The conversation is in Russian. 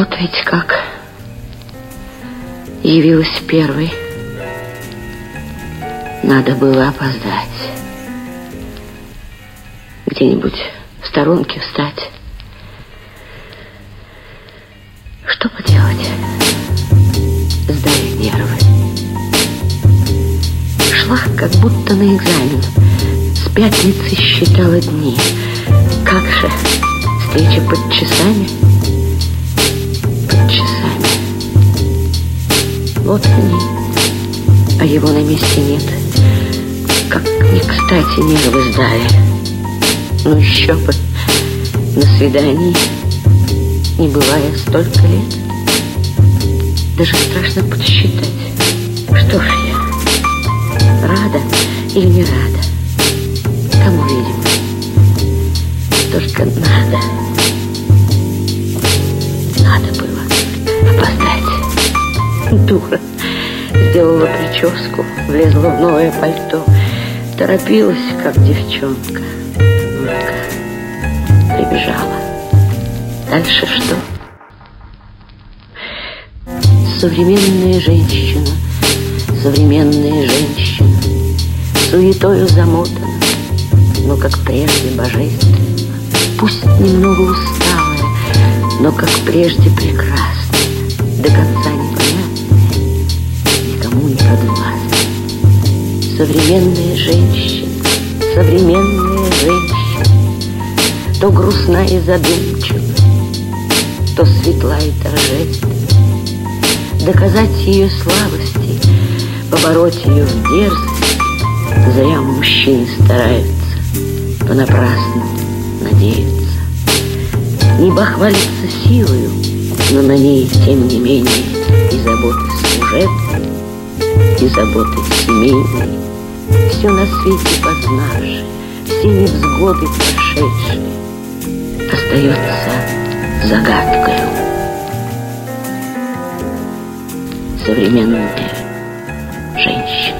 Вот ведь как явилась первой. Надо было опоздать. Где-нибудь в сторонке встать. Что поделать? Сдали нервы. Шла как будто на экзамен. С пятницы считала дни. Как же, встреча под часами? Вот они, а его на месте нет. Как не кстати нервы сдали. Ну еще бы, на свидании не бывая столько лет. Даже страшно подсчитать, что ж я, рада или не рада, кому видимо. Только надо Дура. Сделала прическу, влезла в новое пальто, торопилась, как девчонка. Утка прибежала. Дальше что? Современная женщина, современная женщина, суетою замотана, но как прежде божественно. Пусть немного усталая, но как прежде прекрасная, до конца непонятная, подвластная. Современная женщина, современная женщина, то грустна и задумчива, то светла и торжественна. Доказать ее слабости, побороть ее в дерзости, зря мужчины стараются, понапрасну надеются. Небо хвалится силою, но на ней, тем не менее, и заботы семейные, все на свете познавшие, все невзгоды прошедшие, остается загадкою. Современная женщина.